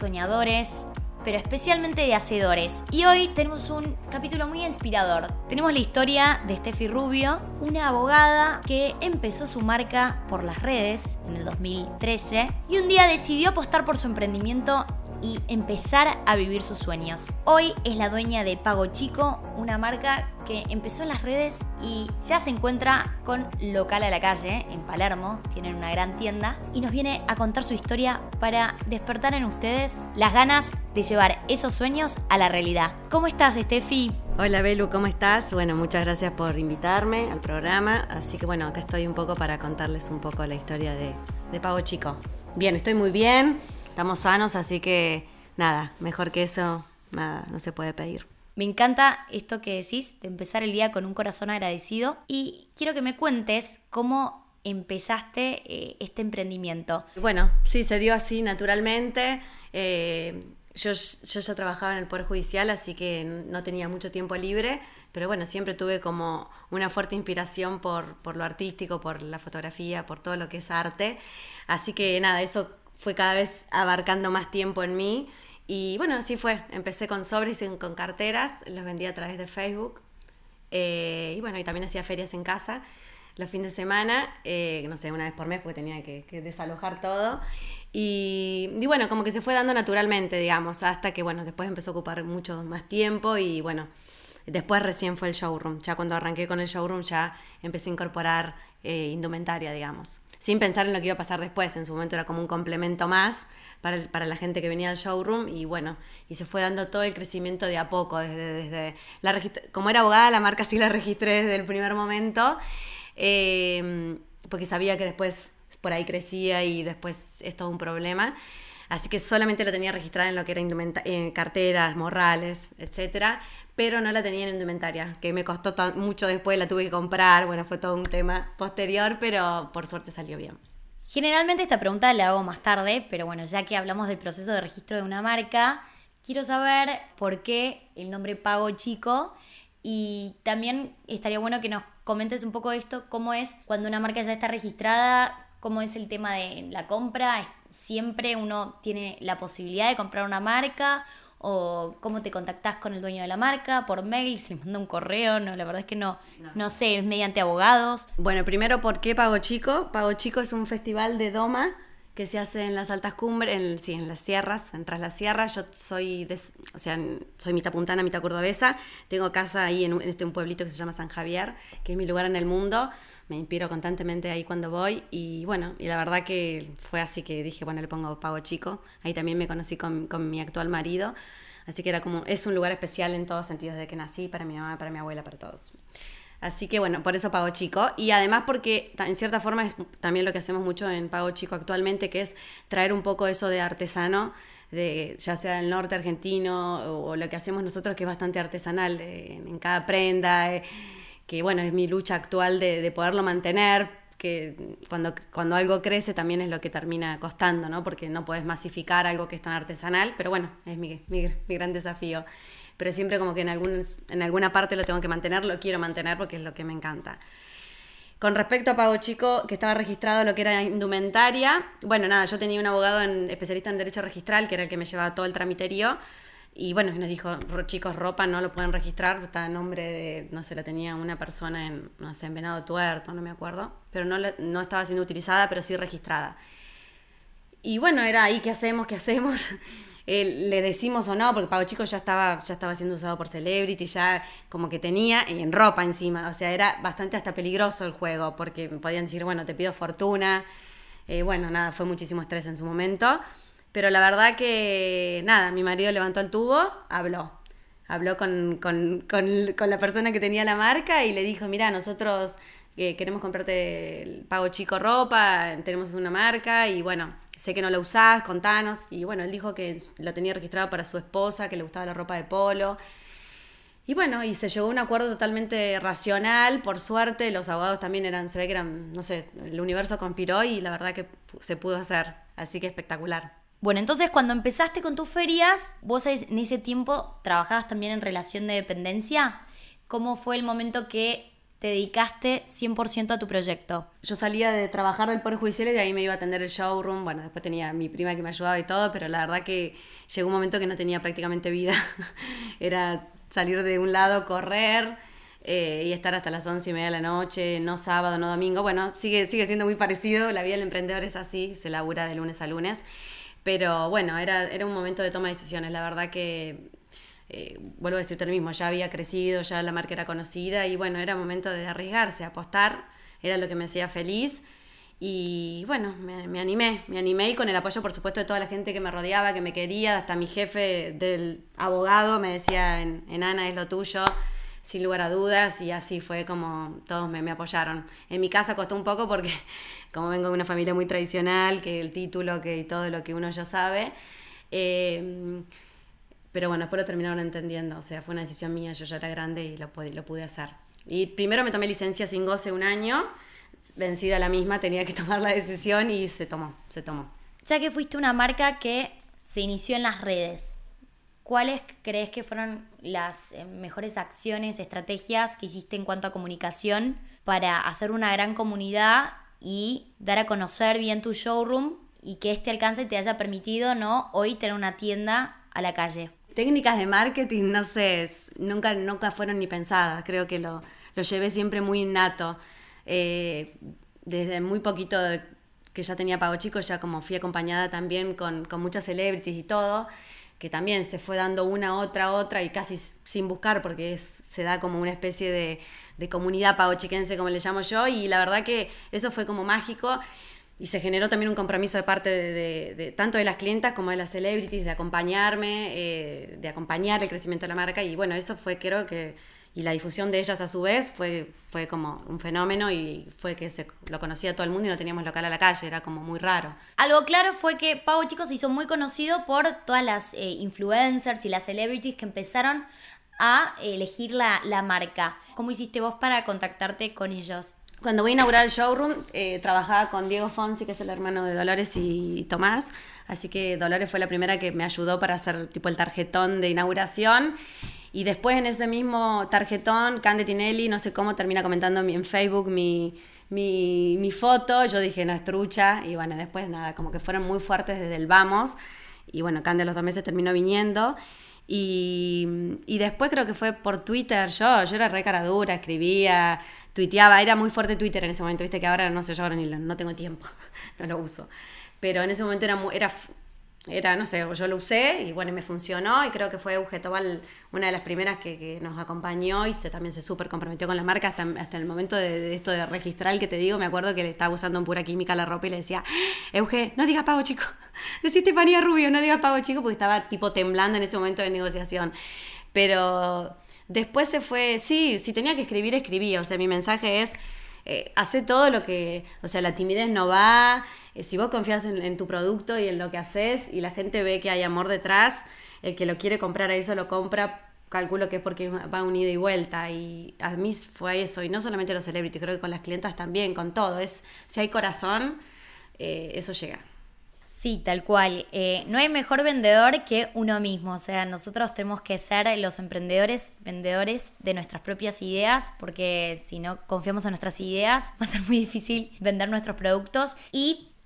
soñadores, pero especialmente de hacedores. Y hoy tenemos un capítulo muy inspirador. Tenemos la historia de Steffi Rubio, una abogada que empezó su marca por las redes en el 2013 y un día decidió apostar por su emprendimiento y empezar a vivir sus sueños. Hoy es la dueña de Pago Chico, una marca que empezó en las redes y ya se encuentra con local a la calle en Palermo, tienen una gran tienda y nos viene a contar su historia para despertar en ustedes las ganas de llevar esos sueños a la realidad. ¿Cómo estás, Steffi? Hola Belu, ¿cómo estás? Bueno, muchas gracias por invitarme al programa. Así que bueno, acá estoy un poco para contarles un poco la historia de, de Pago Chico. Bien, estoy muy bien estamos sanos, así que nada, mejor que eso, nada, no se puede pedir. Me encanta esto que decís, de empezar el día con un corazón agradecido y quiero que me cuentes cómo empezaste eh, este emprendimiento. Bueno, sí, se dio así naturalmente. Eh, yo, yo, ya trabajaba en el Poder Judicial, así que no tenía mucho tiempo libre, pero bueno, siempre tuve como una fuerte inspiración por, por lo artístico, por la fotografía, por todo lo que es arte. Así que nada, eso fue cada vez abarcando más tiempo en mí. Y bueno, así fue. Empecé con sobres y con carteras, los vendía a través de Facebook. Eh, y bueno, y también hacía ferias en casa los fines de semana, eh, no sé, una vez por mes porque tenía que, desalojar todo. Y, bueno, como que se fue dando naturalmente, digamos, hasta que bueno, después empezó a ocupar mucho más tiempo y bueno, después recién fue el showroom. Ya cuando arranqué con el showroom ya empecé a incorporar eh, indumentaria, digamos sin pensar en lo que iba a pasar después. En su momento era como un complemento más para, para la gente que venía al showroom y bueno, y se fue dando todo el crecimiento de a poco. Desde, desde la como era abogada, la marca sí la registré desde el primer momento, eh, porque sabía que después por ahí crecía y después es todo un problema. Así que solamente la tenía registrada en lo que era en carteras, morrales, etcétera pero no la tenía en indumentaria, que me costó mucho después, la tuve que comprar, bueno, fue todo un tema posterior, pero por suerte salió bien. Generalmente esta pregunta la hago más tarde, pero bueno, ya que hablamos del proceso de registro de una marca, quiero saber por qué el nombre Pago Chico. Y también estaría bueno que nos comentes un poco esto, cómo es cuando una marca ya está registrada, cómo es el tema de la compra, siempre uno tiene la posibilidad de comprar una marca o cómo te contactás con el dueño de la marca, por mail, si le manda un correo, no, la verdad es que no, no, sé, es mediante abogados. Bueno, primero, ¿por qué Pago Chico? Pago Chico es un festival de Doma que se hace en las altas cumbres, en, sí, en las sierras, en tras las sierras. Yo soy, o sea, soy mitad puntana, mitad cordobesa. Tengo casa ahí en, este, un pueblito que se llama San Javier, que es mi lugar en el mundo. Me inspiro constantemente ahí cuando voy. Y bueno, y la verdad que fue así que dije, bueno, le pongo Pago Chico. Ahí también me conocí con, con mi actual marido. Así que era como, es un lugar especial en todos sentidos, desde que nací, para mi mamá, para mi abuela, para todos. Así que bueno, por eso Pago Chico. Y además porque en cierta forma es también lo que hacemos mucho en Pago Chico actualmente, que es traer un poco eso de artesano, de, ya sea del norte argentino o, lo que hacemos nosotros, que es bastante artesanal, en cada prenda, eh, que bueno, es mi lucha actual de, de poderlo mantener, que cuando, cuando algo crece también es lo que termina costando, ¿no? Porque no puedes masificar algo que es tan artesanal, pero bueno, es mi, mi gran desafío pero siempre como que en, algún, en alguna parte lo tengo que mantener, lo quiero mantener porque es lo que me encanta. Con respecto a Pago Chico, que estaba registrado lo que era indumentaria, bueno, nada, yo tenía un abogado en, especialista en derecho registral, que era el que me llevaba todo el tramiterio, y bueno, nos dijo, chicos, ropa no lo pueden registrar, está a nombre de, no sé, lo tenía una persona en, no sé, en Venado Tuerto, no me acuerdo, pero no, no estaba siendo utilizada, pero sí registrada. Y bueno, era ahí, ¿qué hacemos? ¿Qué hacemos? le decimos o no, porque Pago Chico ya estaba, ya estaba siendo usado por Celebrity, ya como que tenía en ropa encima, o sea, era bastante hasta peligroso el juego, porque podían decir, bueno, te pido fortuna, eh, bueno, nada, fue muchísimo estrés en su momento, pero la verdad que, nada, mi marido levantó el tubo, habló, habló con, con, con, la persona que tenía la marca y le dijo, mira, nosotros eh, queremos comprarte el Pago Chico ropa, tenemos una marca y bueno, sé que no lo usás, contanos. Y bueno, él dijo que lo tenía registrado para su esposa, que le gustaba la ropa de polo. Y bueno, y se llegó a un acuerdo totalmente racional, por suerte, los abogados también eran, se ve que eran, no sé, el universo conspiró y la verdad que se pudo hacer, así que espectacular. Bueno, entonces cuando empezaste con tus ferias, vos en ese tiempo trabajabas también en relación de dependencia. ¿Cómo fue el momento que te dedicaste 100% a tu proyecto. Yo salía de trabajar del Poder Judicial y de ahí me iba a atender el showroom. Bueno, después tenía mi prima que me ayudaba y todo, pero la verdad que llegó un momento que no tenía prácticamente vida. Era salir de un lado, correr eh, y estar hasta las once y media de la noche, no sábado, no domingo. Bueno, sigue, sigue siendo muy parecido. La vida del emprendedor es así, se labura de lunes a lunes. Pero bueno, era, era un momento de toma de decisiones. La verdad que eh, vuelvo a decirte lo mismo, ya había crecido, ya la marca era conocida y bueno, era momento de arriesgarse, apostar, era lo que me hacía feliz. Y bueno, me, animé, me animé y con el apoyo, por supuesto, de toda la gente que me rodeaba, que me quería, hasta mi jefe del abogado me decía, en, Ana es lo tuyo, sin lugar a dudas, y así fue como todos me, me, apoyaron. En mi casa costó un poco porque, como vengo de una familia muy tradicional, que el título, que todo lo que uno ya sabe, eh, pero bueno, después lo terminaron entendiendo, o sea, fue una decisión mía, yo ya era grande y lo, pude, lo pude hacer. Y primero me tomé licencia sin goce un año, vencida la misma, tenía que tomar la decisión y se tomó, se tomó. Ya que fuiste una marca que se inició en las redes, ¿cuáles crees que fueron las eh, mejores acciones, estrategias que hiciste en cuanto a comunicación para hacer una gran comunidad y dar a conocer bien tu showroom y que este alcance te haya permitido no hoy tener una tienda a la calle? Técnicas de marketing, no sé, nunca, nunca fueron ni pensadas. Creo que lo, lo llevé siempre muy innato. Eh, desde muy poquito que ya tenía Pago Chico, ya como fui acompañada también con, con muchas celebrities y todo, que también se fue dando una, otra, otra y casi sin buscar, porque se da como una especie de, de comunidad pagochiquense, como le llamo yo, y la verdad que eso fue como mágico y se generó también un compromiso de parte de, tanto de las clientas como de las celebrities de acompañarme, eh, de acompañar el crecimiento de la marca y bueno, eso fue creo que, y la difusión de ellas a su vez fue, fue como un fenómeno y fue que se lo conocía todo el mundo y no teníamos local a la calle, era como muy raro. Algo claro fue que Pau Chicos se hizo muy conocido por todas las eh, influencers y las celebrities que empezaron a elegir la, la marca. ¿Cómo hiciste vos para contactarte con ellos? Cuando voy a inaugurar el showroom, eh, trabajaba con Diego Fonsi, que es el hermano de Dolores y Tomás. Así que Dolores fue la primera que me ayudó para hacer tipo el tarjetón de inauguración. Y después en ese mismo tarjetón, Cande Tinelli, no sé cómo, termina comentando en Facebook mi, mi, mi foto. Yo dije, no es trucha. Y bueno, después nada, como que fueron muy fuertes desde el vamos. Y bueno, Cande los dos meses terminó viniendo. Y, y después creo que fue por Twitter. Yo, yo era re cara dura, escribía tuiteaba, era muy fuerte Twitter en ese momento, viste que ahora no sé, yo ahora ni no tengo tiempo, no lo uso. Pero en ese momento era, era, era, no sé, yo lo usé y bueno, me funcionó y creo que fue Euge Tobal una de las primeras que, nos acompañó y se, también se súper comprometió con la marca hasta, el momento de, esto de registrar el que te digo, me acuerdo que le estaba usando en pura química la ropa y le decía, Euge, no digas pago chico, decís Estefanía Rubio, no digas pago chico porque estaba tipo temblando en ese momento de negociación. Pero Después se fue, sí, si tenía que escribir, escribía. O sea, mi mensaje es, eh, hace todo lo que, o sea, la timidez no va. Eh, si vos confías en, tu producto y en lo que haces y la gente ve que hay amor detrás, el que lo quiere comprar a eso lo compra, calculo que es porque va unido y vuelta. Y a mí fue eso. Y no solamente los celebrities, creo que con las clientas también, con todo. Es, si hay corazón, eh, eso llega. Sí, tal cual. Eh, no hay mejor vendedor que uno mismo. O sea, nosotros tenemos que ser los emprendedores, vendedores de nuestras propias ideas, porque si no confiamos en nuestras ideas, va a ser muy difícil vender nuestros productos.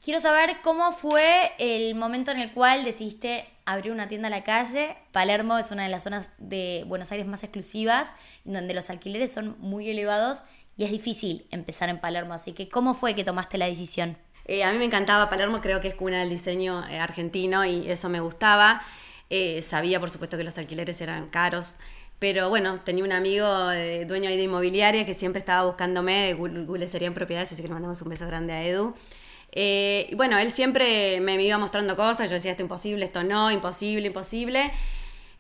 Quiero saber cómo fue el momento en el cual decidiste abrir una tienda a la calle. Palermo es una de las zonas de Buenos Aires más exclusivas, donde los alquileres son muy elevados y es difícil empezar en Palermo. Así que, ¿cómo fue que tomaste la decisión? Eh, a mí me encantaba Palermo, creo que es cuna del diseño eh, argentino y eso me gustaba. Eh, sabía, por supuesto, que los alquileres eran caros. Pero bueno, tenía un amigo dueño de inmobiliaria que siempre estaba buscándome, Google serían propiedades, así que le mandamos un beso grande a Edu. Y bueno, él siempre me iba mostrando cosas, yo decía esto imposible, esto no, imposible, imposible.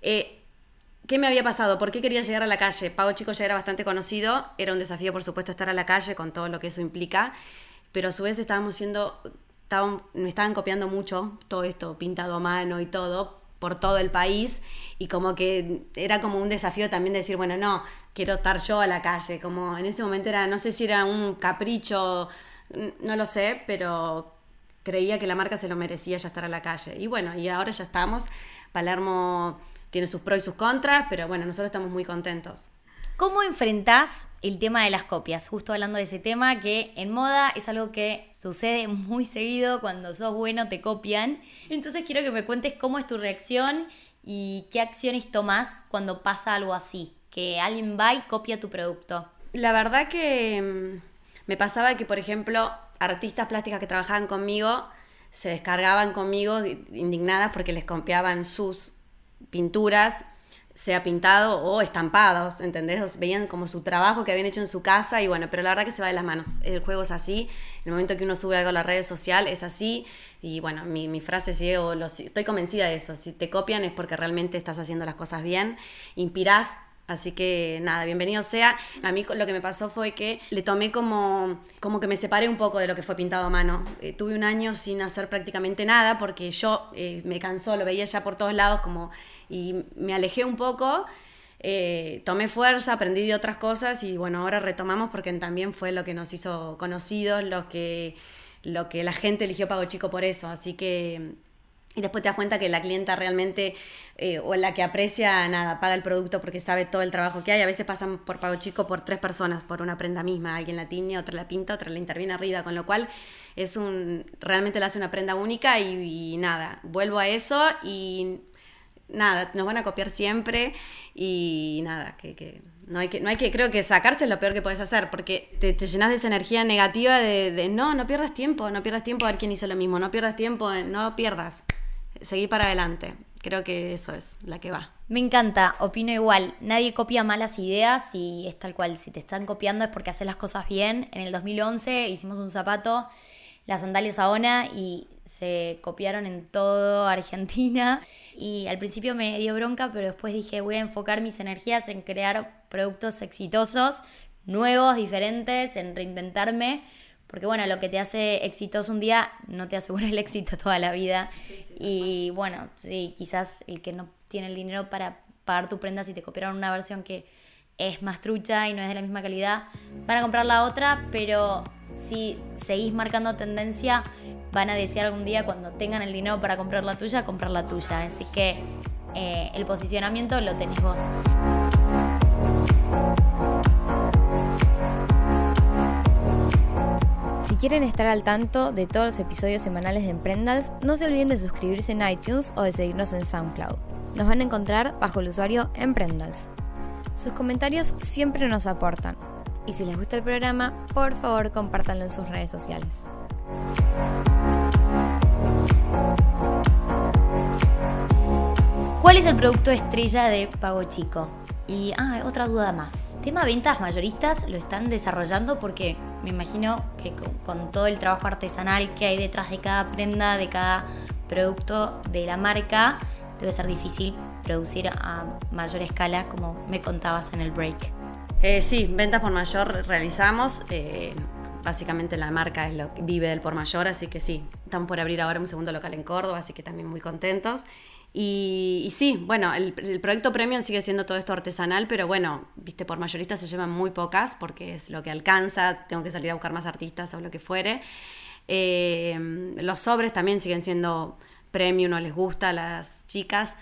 ¿Qué me había pasado? ¿Por qué quería llegar a la calle? Pago Chico ya era bastante conocido, era un desafío por supuesto estar a la calle con todo lo que eso implica pero a su vez estábamos siendo, me estaban copiando mucho todo esto, pintado a mano y todo, por todo el país, y como que era como un desafío también de decir, bueno, no, quiero estar yo a la calle, como en ese momento era, no sé si era un capricho, no lo sé, pero creía que la marca se lo merecía ya estar a la calle. Y bueno, y ahora ya estamos, Palermo tiene sus pros y sus contras, pero bueno, nosotros estamos muy contentos. ¿Cómo enfrentás el tema de las copias? Justo hablando de ese tema, que en moda es algo que sucede muy seguido, cuando sos bueno te copian. Entonces quiero que me cuentes cómo es tu reacción y qué acciones tomás cuando pasa algo así, que alguien va y copia tu producto. La verdad que mm, me pasaba que, por ejemplo, artistas plásticas que trabajaban conmigo se descargaban conmigo indignadas porque les copiaban sus pinturas, sea pintado o estampados, ¿entendés? Veían como su trabajo que habían hecho en su casa y bueno, pero la verdad que se va de las manos. El juego es así, el momento que uno sube algo a las redes sociales es así y bueno, mi, frase sigue, o estoy convencida de eso, si te copian es porque realmente estás haciendo las cosas bien, inspirás Así que nada, bienvenido sea. A mí lo que me pasó fue que le tomé como, como que me separé un poco de lo que fue pintado a mano. Eh, tuve un año sin hacer prácticamente nada porque yo eh, me cansó, lo veía ya por todos lados como y me alejé un poco. Eh, tomé fuerza, aprendí de otras cosas y bueno, ahora retomamos porque también fue lo que nos hizo conocidos, lo que, lo que la gente eligió Pago Chico por eso. Así que y después te das cuenta que la clienta realmente, eh, o la que aprecia, nada, paga el producto porque sabe todo el trabajo que hay. A veces pasan por pago chico por tres personas, por una prenda misma. Alguien la tiñe, otra la pinta, otra la interviene arriba. Con lo cual, es un realmente le hace una prenda única y, nada, vuelvo a eso y nada, nos van a copiar siempre y nada, que, no hay que, no hay que, creo que sacarse es lo peor que puedes hacer, porque te, llenas de esa energía negativa de, de, no, no pierdas tiempo, no pierdas tiempo a ver quién hizo lo mismo, no pierdas tiempo, no pierdas seguir para adelante. Creo que eso es la que va. Me encanta, opino igual. Nadie copia malas ideas y es tal cual. Si te están copiando es porque haces las cosas bien. En el 2011 hicimos un zapato, las sandalias Aona, y se copiaron en todo Argentina. Y al principio me dio bronca, pero después dije voy a enfocar mis energías en crear productos exitosos, nuevos, diferentes, en reinventarme porque bueno, lo que te hace exitoso un día no te asegura el éxito toda la vida. y bueno, sí, quizás el que no tiene el dinero para pagar tu prenda, si te copiaron una versión que es más trucha y no es de la misma calidad, van a comprar la otra, pero si seguís marcando tendencia, van a desear algún día cuando tengan el dinero para comprar la tuya, comprar la tuya. Así que eh, el posicionamiento lo tenés vos. Si quieren estar al tanto de todos los episodios semanales de Emprendals, no se olviden de suscribirse en iTunes o de seguirnos en SoundCloud. Nos van a encontrar bajo el usuario Emprendals. Sus comentarios siempre nos aportan. Y si les gusta el programa, por favor compártanlo en sus redes sociales. ¿Cuál es el producto estrella de Pago Chico? Y, ah, otra duda más. Tema ventas mayoristas lo están desarrollando porque me imagino que con, todo el trabajo artesanal que hay detrás de cada prenda, de cada producto de la marca, debe ser difícil producir a mayor escala, como me contabas en el break. Eh, sí, ventas por mayor realizamos. Eh, básicamente la marca es lo que vive del por mayor, así que sí, estamos por abrir ahora un segundo local en Córdoba, así que también muy contentos. Y, sí, bueno, el, proyecto Premium sigue siendo todo esto artesanal, pero bueno, viste, por mayoristas se llevan muy pocas porque es lo que alcanza, tengo que salir a buscar más artistas o lo que fuere. Eh, los sobres también siguen siendo Premium, no les gusta a las chicas.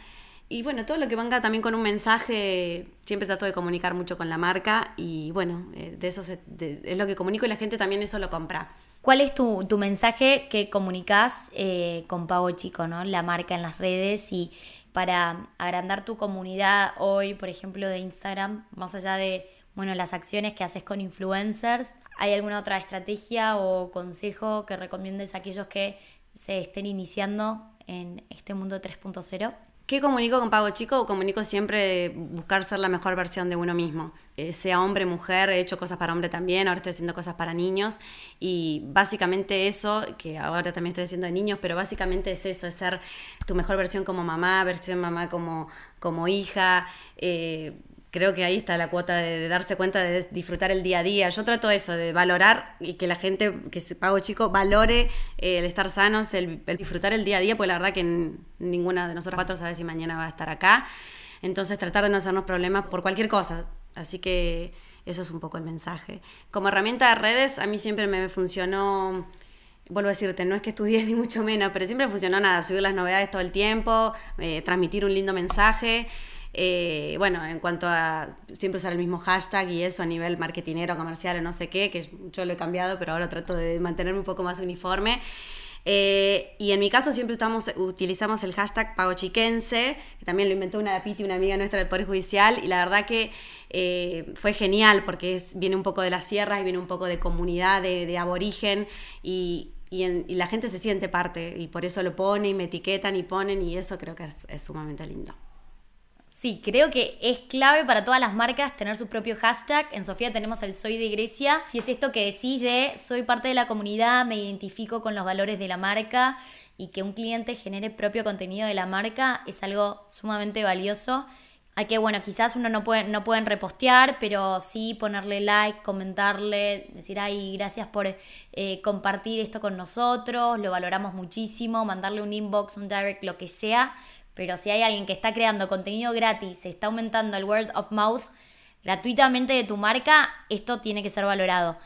Y bueno, todo lo que venga también con un mensaje, siempre trato de comunicar mucho con la marca y bueno, eh, de eso es lo que comunico y la gente también eso lo compra. ¿Cuál es tu, mensaje que comunicas eh, con Pago Chico, ¿no? la marca en las redes y para agrandar tu comunidad hoy, por ejemplo, de Instagram, más allá de bueno, las acciones que haces con influencers? ¿Hay alguna otra estrategia o consejo que recomiendes a aquellos que se estén iniciando en este mundo 3.0? ¿Qué comunico con Pago Chico? Comunico siempre buscar ser la mejor versión de uno mismo. Eh, sea hombre, mujer, he hecho cosas para hombre también, ahora estoy haciendo cosas para niños. Y básicamente eso, que ahora también estoy haciendo de niños, pero básicamente es eso, es ser tu mejor versión como mamá, versión mamá como, como hija. Eh, creo que ahí está la cuota de, darse cuenta de disfrutar el día a día. Yo trato eso, de valorar y que la gente que se pago chico valore eh, el estar sanos, el, disfrutar el día a día, porque la verdad que ninguna de nosotros cuatro sabe si mañana va a estar acá. Entonces tratar de no hacernos problemas por cualquier cosa. Así que eso es un poco el mensaje. Como herramienta de redes, a mí siempre me funcionó vuelvo a decirte, no es que estudies ni mucho menos, pero siempre funcionó nada, subir las novedades todo el tiempo, eh, transmitir un lindo mensaje. Eh, bueno, en cuanto a siempre usar el mismo hashtag y eso a nivel marketinero, comercial o no sé qué, que yo lo he cambiado, pero ahora trato de mantenerme un poco más uniforme. Eh, y en mi caso siempre estamos, utilizamos el hashtag pagochiquense, que también lo inventó una Piti, una amiga nuestra del Poder Judicial, y la verdad que eh, fue genial porque es, viene un poco de las sierras y viene un poco de comunidad, de, aborigen, y, la gente se siente parte, y por eso lo pone y me etiquetan y ponen, y eso creo que es sumamente lindo. Sí, creo que es clave para todas las marcas tener su propio hashtag. En Sofía tenemos el Soy de Grecia y es esto que decís de soy parte de la comunidad, me identifico con los valores de la marca y que un cliente genere propio contenido de la marca es algo sumamente valioso. Hay que, bueno, quizás uno no, puede, no pueden repostear, pero sí ponerle like, comentarle, decir, ay, gracias por eh, compartir esto con nosotros, lo valoramos muchísimo, mandarle un inbox, un direct, lo que sea, pero si hay alguien que está creando contenido gratis, está aumentando el word of mouth gratuitamente de tu marca, esto tiene que ser valorado.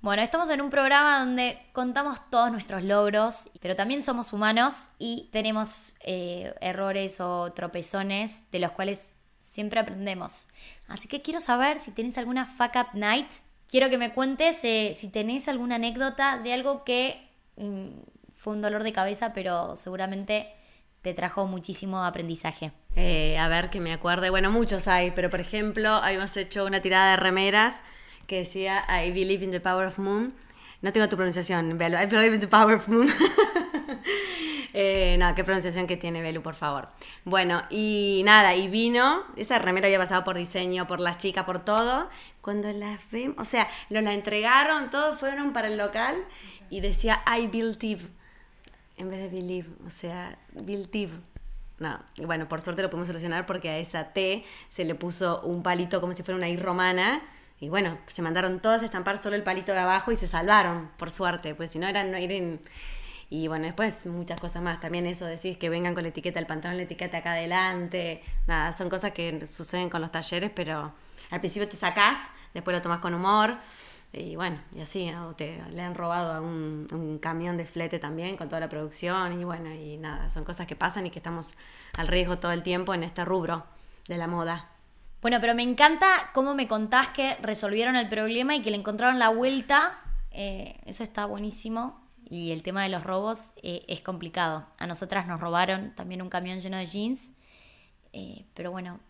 Bueno, estamos en un programa donde contamos todos nuestros logros, pero también somos humanos y tenemos eh, errores o tropezones de los cuales siempre aprendemos. Así que quiero saber si tenés alguna fuck up night. Quiero que me cuentes eh, si tenés alguna anécdota de algo que mm, fue un dolor de cabeza, pero seguramente te trajo muchísimo aprendizaje? Eh, a ver, que me acuerde. Bueno, muchos hay, pero por ejemplo, habíamos hecho una tirada de remeras que decía I believe in the power of moon. No tengo tu pronunciación, Belu. I believe in the power of moon. eh, no, qué pronunciación que tiene Belu, por favor. Bueno, y nada, y vino. Esa remera había pasado por diseño, por las chicas, por todo. Cuando las vemos, o sea, nos la entregaron, todos fueron para el local y decía I believe en vez de believe, o sea, believe. No, bueno, por suerte lo pudimos solucionar porque a esa T se le puso un palito como si fuera una I romana. Y bueno, se mandaron todas a estampar solo el palito de abajo y se salvaron, por suerte, pues si no eran, no eran... Y bueno, después muchas cosas más. También eso decís que vengan con la etiqueta del pantalón, la etiqueta acá adelante. Nada, son cosas que suceden con los talleres, pero al principio te sacás, después lo tomás con humor. Y bueno, y así, te, le han robado a un, camión de flete también con toda la producción y bueno, y nada, son cosas que pasan y que estamos al riesgo todo el tiempo en este rubro de la moda. Bueno, pero me encanta cómo me contás que resolvieron el problema y que le encontraron la vuelta. Eh, eso está buenísimo. Y el tema de los robos eh, es complicado. A nosotras nos robaron también un camión lleno de jeans. Eh, pero bueno,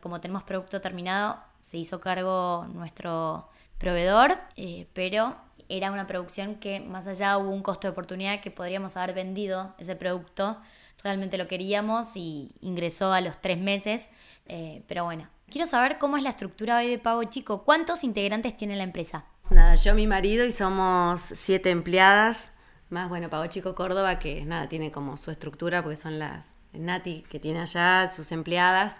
como tenemos producto terminado, se hizo cargo nuestro proveedor, eh, pero era una producción que más allá hubo un costo de oportunidad que podríamos haber vendido ese producto, realmente lo queríamos y ingresó a los tres meses, eh, pero bueno, quiero saber cómo es la estructura hoy de Pago Chico, ¿cuántos integrantes tiene la empresa? Nada, yo, mi marido y somos siete empleadas, más bueno, Pago Chico Córdoba, que nada, tiene como su estructura, porque son las Nati que tiene allá, sus empleadas,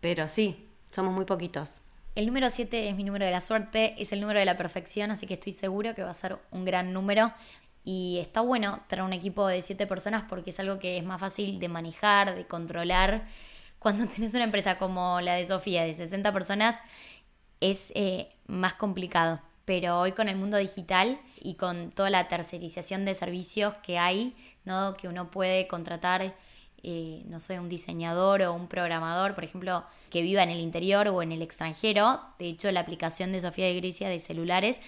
pero sí, somos muy poquitos. El número 7 es mi número de la suerte, es el número de la perfección, así que estoy seguro que va a ser un gran número. Y está bueno tener un equipo de 7 personas porque es algo que es más fácil de manejar, de controlar. Cuando tenés una empresa como la de Sofía de 60 personas es eh, más complicado. Pero hoy con el mundo digital y con toda la tercerización de servicios que hay, ¿no? que uno puede contratar eh, no sé, un diseñador o un programador, por ejemplo, que viva en el interior o en el extranjero. De hecho, la aplicación de Sofía de Grecia de celulares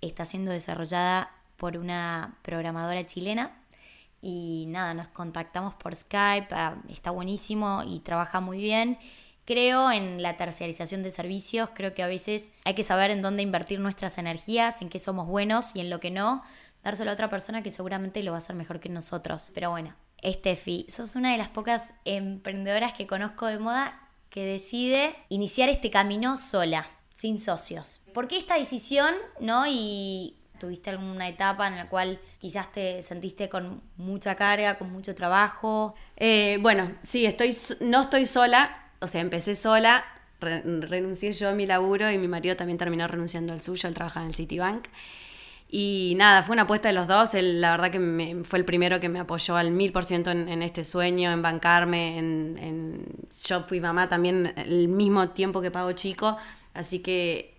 está siendo desarrollada por una programadora chilena. Y nada, nos contactamos por Skype, ah, está buenísimo y trabaja muy bien. Creo en la terciarización de servicios, creo que a veces hay que saber en dónde invertir nuestras energías, en qué somos buenos y en lo que no, dárselo a otra persona que seguramente lo va a hacer mejor que nosotros. Pero bueno, Estefi, sos una de las pocas emprendedoras que conozco de moda que decide iniciar este camino sola, sin socios. ¿Por qué esta decisión, no? Y tuviste alguna etapa en la cual quizás te sentiste con mucha carga, con mucho trabajo. Eh, bueno, sí, estoy, no estoy sola, o sea, empecé sola, renuncié yo a mi laburo y mi marido también terminó renunciando al suyo, él trabaja en el Citibank. Y nada, fue una apuesta de los dos. la verdad que me, fue el primero que me apoyó al mil por ciento en este sueño, en bancarme. En, yo fui mamá también el mismo tiempo que pago chico. Así que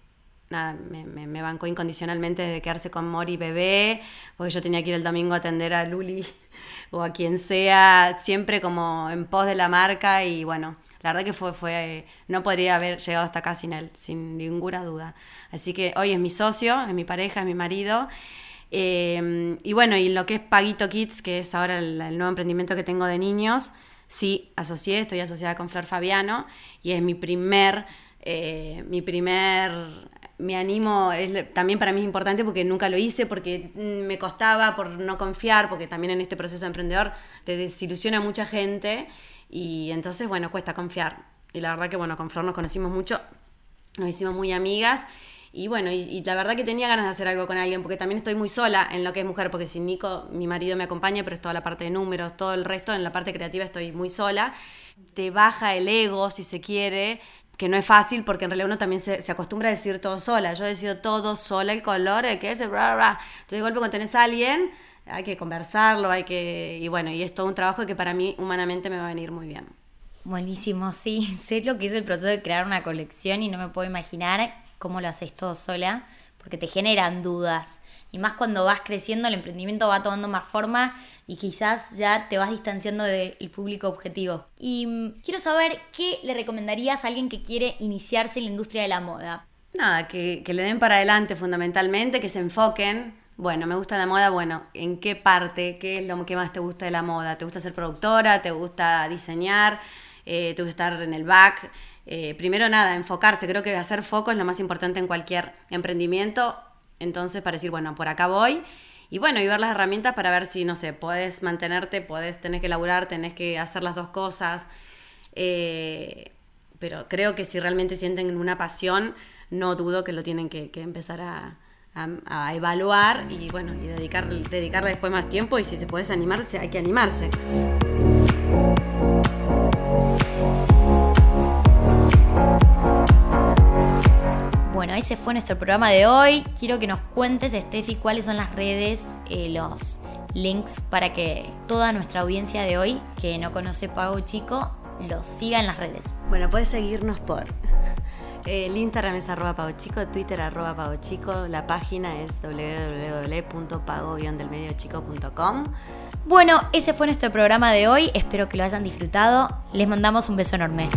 nada, me, me, bancó incondicionalmente de quedarse con Mori bebé, porque yo tenía que ir el domingo a atender a Luli o a quien sea, siempre como en pos de la marca. Y bueno, la verdad que fue, fue, no podría haber llegado hasta acá sin él, sin ninguna duda. Así que hoy es mi socio, es mi pareja, es mi marido. Eh, y bueno, y lo que es Paguito Kids, que es ahora el, nuevo emprendimiento que tengo de niños, sí, asocié, estoy asociada con Flor Fabiano y es mi primer, eh, mi primer me animo, es, también para mí es importante porque nunca lo hice, porque mm, me costaba por no confiar, porque también en este proceso de emprendedor te desilusiona mucha gente y entonces, bueno, cuesta confiar. Y la verdad que, bueno, con Flor nos conocimos mucho, nos hicimos muy amigas y bueno, y, la verdad que tenía ganas de hacer algo con alguien, porque también estoy muy sola en lo que es mujer, porque sin Nico, mi marido me acompaña, pero es toda la parte de números, todo el resto, en la parte creativa estoy muy sola. Te baja el ego, si se quiere, que no es fácil porque en realidad uno también se, acostumbra a decir todo sola. Yo decido todo sola, el color, el que es, bla, bla. Entonces, de golpe, cuando tenés a alguien, hay que conversarlo, hay que. Y bueno, y es todo un trabajo que para mí humanamente me va a venir muy bien. Buenísimo, sí. Sé lo que es el proceso de crear una colección y no me puedo imaginar cómo lo haces todo sola, porque te generan dudas. Y más cuando vas creciendo, el emprendimiento va tomando más forma y quizás ya te vas distanciando del público objetivo. Y mm, quiero saber qué le recomendarías a alguien que quiere iniciarse en la industria de la moda. Nada, que, le den para adelante fundamentalmente, que se enfoquen. Bueno, me gusta la moda, bueno, ¿en qué parte? ¿Qué es lo que más te gusta de la moda? ¿Te gusta ser productora? ¿Te gusta diseñar? Eh, ¿Te gusta estar en el back? Eh, primero nada, enfocarse. Creo que hacer foco es lo más importante en cualquier emprendimiento. Entonces, para decir, bueno, por acá voy y bueno, y ver las herramientas para ver si, no sé, puedes mantenerte, puedes, tenés que laburar, tenés que hacer las dos cosas. Eh, pero creo que si realmente sienten una pasión, no dudo que lo tienen que, empezar a, evaluar y bueno, y dedicar, dedicarle después más tiempo y si se puede animarse, hay que animarse. Bueno, ese fue nuestro programa de hoy. Quiero que nos cuentes, Steffi, cuáles son las redes, eh, los links para que toda nuestra audiencia de hoy, que no conoce Pago Chico, los siga en las redes. Bueno, puedes seguirnos por el Instagram es arroba pago chico, Twitter arroba pago chico, la página es www.pago-delmediochico.com. Bueno, ese fue nuestro programa de hoy, espero que lo hayan disfrutado, les mandamos un beso enorme.